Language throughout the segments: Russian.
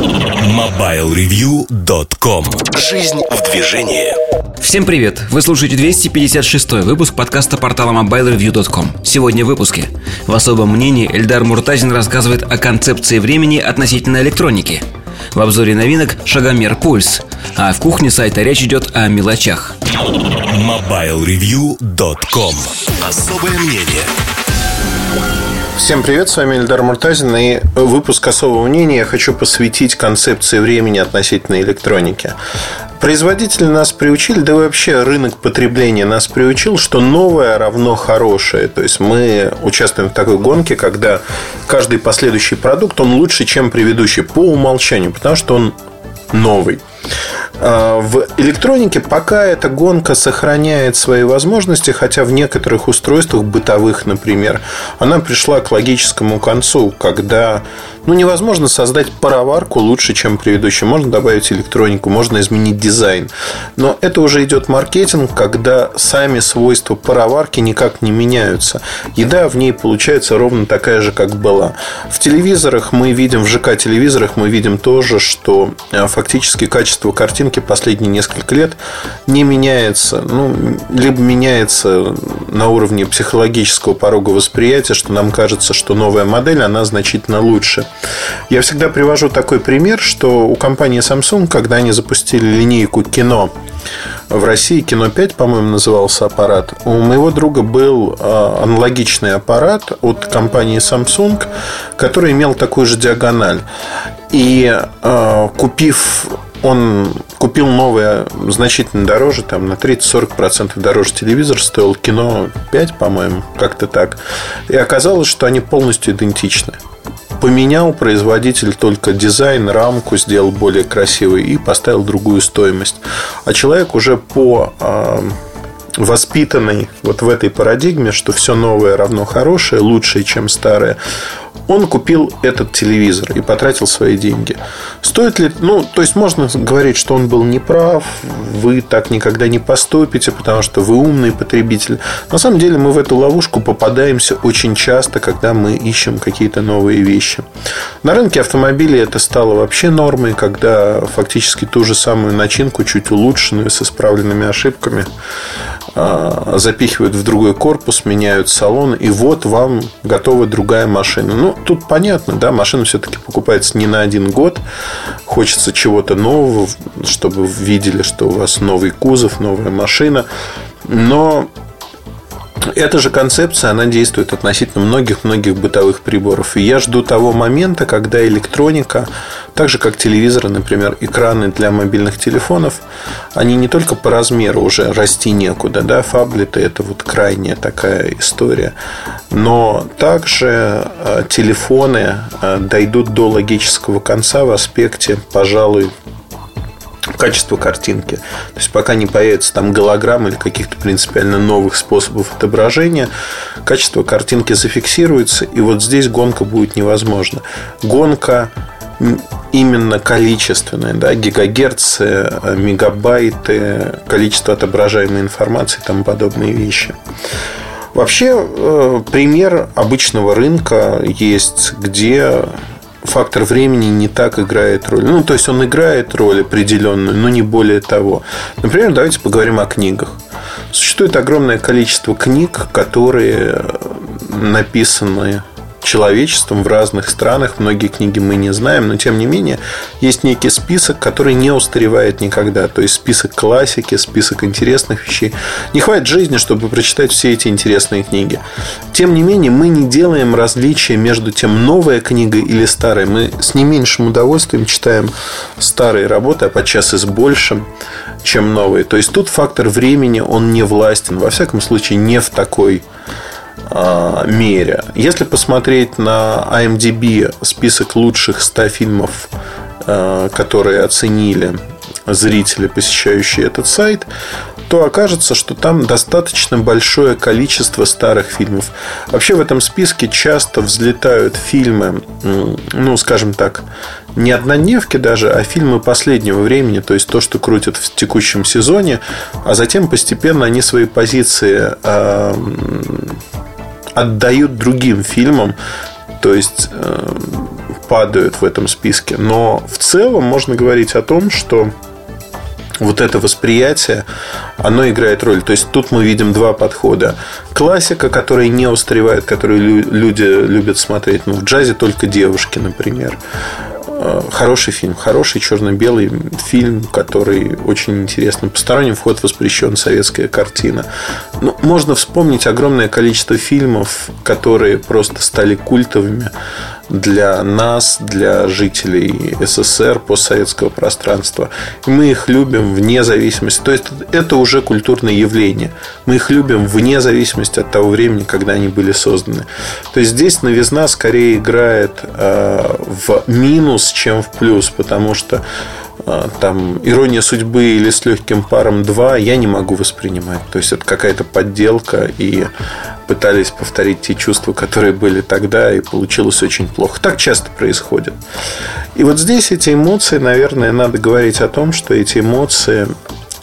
MobileReview.com Жизнь в движении. Всем привет! Вы слушаете 256 выпуск подкаста портала MobileReview.com Сегодня в выпуске. В особом мнении Эльдар Муртазин рассказывает о концепции времени относительно электроники. В обзоре новинок шагомер пульс. А в кухне сайта речь идет о мелочах. MobileReview.com Особое мнение Всем привет, с вами Эльдар Муртазин и выпуск особого мнения я хочу посвятить концепции времени относительно электроники. Производители нас приучили, да вообще рынок потребления нас приучил, что новое равно хорошее. То есть мы участвуем в такой гонке, когда каждый последующий продукт, он лучше, чем предыдущий по умолчанию, потому что он новый. А, в электронике пока эта гонка сохраняет свои возможности, хотя в некоторых устройствах бытовых, например, она пришла к логическому концу, когда ну, невозможно создать пароварку лучше, чем предыдущий. Можно добавить электронику, можно изменить дизайн. Но это уже идет маркетинг, когда сами свойства пароварки никак не меняются. Еда в ней получается ровно такая же, как была. В телевизорах мы видим, в ЖК-телевизорах мы видим тоже, что а, фактически качество картинки последние несколько лет не меняется. Ну, либо меняется на уровне психологического порога восприятия, что нам кажется, что новая модель, она значительно лучше. Я всегда привожу такой пример, что у компании Samsung, когда они запустили линейку кино в России, кино 5, по-моему, назывался аппарат, у моего друга был а, аналогичный аппарат от компании Samsung, который имел такую же диагональ. И а, купив он купил новое значительно дороже, там на 30-40% дороже телевизор, стоил кино 5, по-моему, как-то так. И оказалось, что они полностью идентичны поменял производитель только дизайн, рамку сделал более красивой и поставил другую стоимость. А человек уже по э, воспитанный вот в этой парадигме, что все новое равно хорошее, лучшее, чем старое, он купил этот телевизор и потратил свои деньги. Стоит ли... Ну, то есть, можно говорить, что он был неправ, вы так никогда не поступите, потому что вы умный потребитель. На самом деле, мы в эту ловушку попадаемся очень часто, когда мы ищем какие-то новые вещи. На рынке автомобилей это стало вообще нормой, когда фактически ту же самую начинку, чуть улучшенную, с исправленными ошибками, запихивают в другой корпус, меняют салон, и вот вам готова другая машина. Ну, тут понятно, да, машина все-таки покупается не на один год. Хочется чего-то нового, чтобы видели, что у вас новый кузов, новая машина. Но эта же концепция, она действует относительно многих-многих бытовых приборов. И я жду того момента, когда электроника, так же как телевизоры, например, экраны для мобильных телефонов, они не только по размеру уже расти некуда, да, фаблеты это вот крайняя такая история, но также э, телефоны э, дойдут до логического конца в аспекте, пожалуй, качество картинки. То есть пока не появится там голограмм или каких-то принципиально новых способов отображения, качество картинки зафиксируется, и вот здесь гонка будет невозможна. Гонка именно количественная, да, гигагерцы, мегабайты, количество отображаемой информации и тому подобные вещи. Вообще, э, пример обычного рынка есть, где фактор времени не так играет роль. Ну, то есть он играет роль определенную, но не более того. Например, давайте поговорим о книгах. Существует огромное количество книг, которые написаны человечеством в разных странах. Многие книги мы не знаем, но тем не менее есть некий список, который не устаревает никогда. То есть список классики, список интересных вещей. Не хватит жизни, чтобы прочитать все эти интересные книги. Тем не менее, мы не делаем различия между тем, новая книга или старая. Мы с не меньшим удовольствием читаем старые работы, а подчас и с большим, чем новые. То есть тут фактор времени, он не властен. Во всяком случае, не в такой мере. Если посмотреть на IMDb список лучших 100 фильмов, а, которые оценили зрители, посещающие этот сайт, то окажется, что там достаточно большое количество старых фильмов. Вообще в этом списке часто взлетают фильмы, ну, скажем так, не однодневки даже, а фильмы последнего времени, то есть то, что крутят в текущем сезоне, а затем постепенно они свои позиции э, отдают другим фильмам. То есть, э, падают в этом списке. Но в целом можно говорить о том, что вот это восприятие, оно играет роль. То есть тут мы видим два подхода. Классика, которая не устаревает, которую люди любят смотреть. Ну, в джазе только девушки, например. Э, хороший фильм, хороший черно-белый фильм, который очень интересный. Посторонним вход воспрещен, советская картина. Ну, можно вспомнить огромное количество фильмов, которые просто стали культовыми для нас, для жителей СССР, постсоветского пространства. И мы их любим вне зависимости. То есть это уже культурное явление. Мы их любим вне зависимости от того времени, когда они были созданы. То есть здесь новизна скорее играет э, в минус, чем в плюс, потому что там ирония судьбы или с легким паром 2 я не могу воспринимать. То есть это какая-то подделка и пытались повторить те чувства, которые были тогда, и получилось очень плохо. Так часто происходит. И вот здесь эти эмоции, наверное, надо говорить о том, что эти эмоции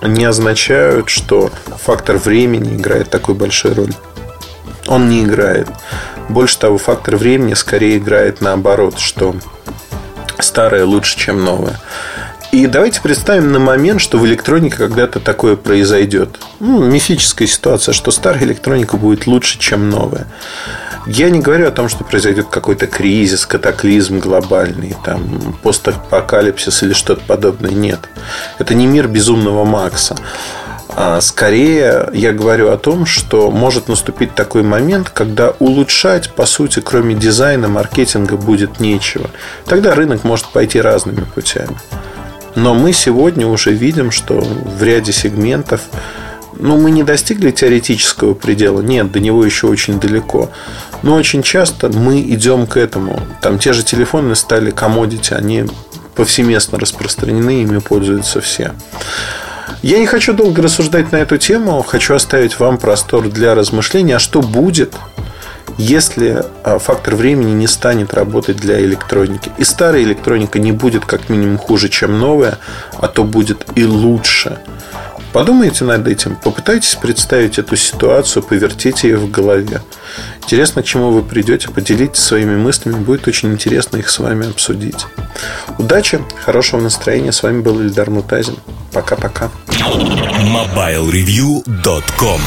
не означают, что фактор времени играет такой большой роль. Он не играет. Больше того, фактор времени скорее играет наоборот, что старое лучше, чем новое. И давайте представим на момент, что в электронике когда-то такое произойдет. Ну, мифическая ситуация, что старая электроника будет лучше, чем новая. Я не говорю о том, что произойдет какой-то кризис, катаклизм глобальный, там, постапокалипсис или что-то подобное. Нет. Это не мир безумного Макса. А скорее я говорю о том, что может наступить такой момент, когда улучшать, по сути, кроме дизайна, маркетинга будет нечего. Тогда рынок может пойти разными путями. Но мы сегодня уже видим, что в ряде сегментов ну, мы не достигли теоретического предела. Нет, до него еще очень далеко. Но очень часто мы идем к этому. Там те же телефоны стали комодити, они повсеместно распространены, ими пользуются все. Я не хочу долго рассуждать на эту тему, хочу оставить вам простор для размышления, а что будет, если а, фактор времени не станет работать для электроники. И старая электроника не будет как минимум хуже, чем новая, а то будет и лучше. Подумайте над этим, попытайтесь представить эту ситуацию, повертите ее в голове. Интересно, к чему вы придете, поделитесь своими мыслями, будет очень интересно их с вами обсудить. Удачи, хорошего настроения, с вами был Ильдар Мутазин. Пока-пока. MobileReview.com